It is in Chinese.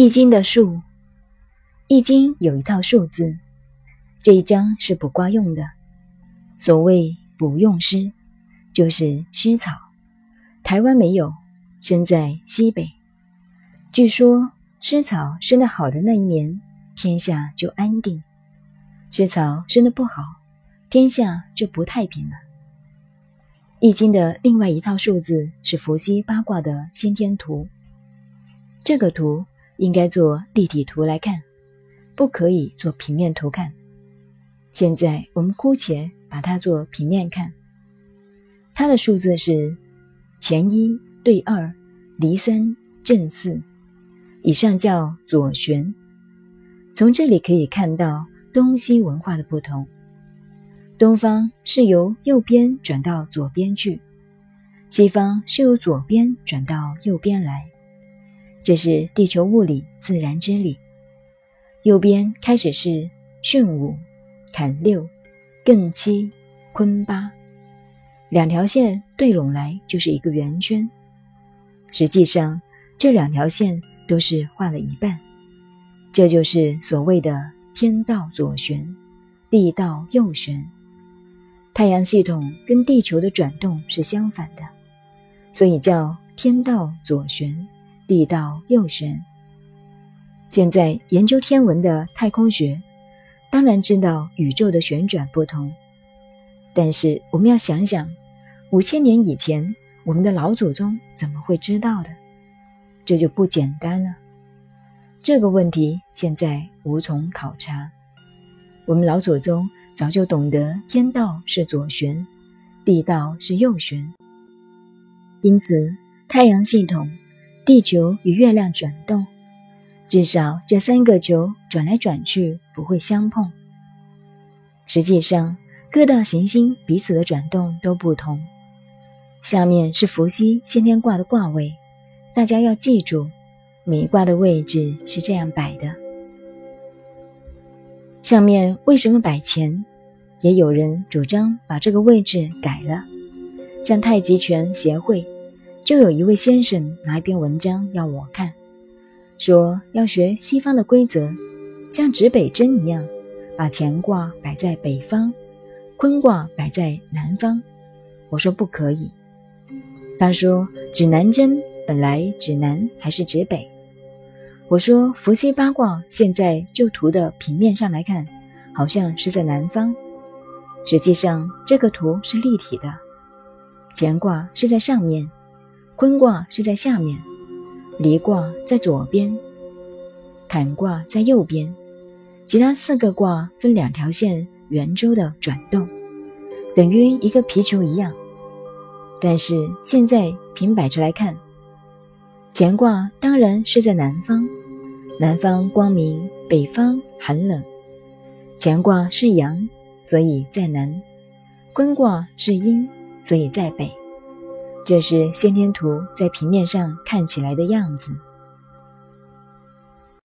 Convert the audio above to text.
易经的数，易经有一套数字，这一章是卜卦用的。所谓卜用师，就是师草。台湾没有，生在西北。据说师草生得好的那一年，天下就安定；师草生得不好，天下就不太平了。易经的另外一套数字是伏羲八卦的先天图，这个图。应该做立体图来看，不可以做平面图看。现在我们姑且把它做平面看。它的数字是前一对二，离三正四，以上叫左旋。从这里可以看到东西文化的不同。东方是由右边转到左边去，西方是由左边转到右边来。这是地球物理自然之理。右边开始是巽五、坎六、艮七、坤八，两条线对拢来就是一个圆圈。实际上，这两条线都是画了一半。这就是所谓的天道左旋，地道右旋。太阳系统跟地球的转动是相反的，所以叫天道左旋。地道右旋。现在研究天文的太空学，当然知道宇宙的旋转不同。但是我们要想想，五千年以前，我们的老祖宗怎么会知道的？这就不简单了。这个问题现在无从考察。我们老祖宗早就懂得天道是左旋，地道是右旋，因此太阳系统。地球与月亮转动，至少这三个球转来转去不会相碰。实际上，各大行星彼此的转动都不同。下面是伏羲先天卦的卦位，大家要记住，每一卦的位置是这样摆的。上面为什么摆乾？也有人主张把这个位置改了，像太极拳协会。就有一位先生拿一篇文章要我看，说要学西方的规则，像指北针一样，把乾卦摆在北方，坤卦摆在南方。我说不可以。他说指南针本来指南还是指北？我说伏羲八卦现在就图的平面上来看，好像是在南方，实际上这个图是立体的，乾卦是在上面。坤卦是在下面，离卦在左边，坎卦在右边，其他四个卦分两条线圆周的转动，等于一个皮球一样。但是现在平摆着来看，乾卦当然是在南方，南方光明，北方寒冷。乾卦是阳，所以在南；坤卦是阴，所以在北。这是先天图在平面上看起来的样子。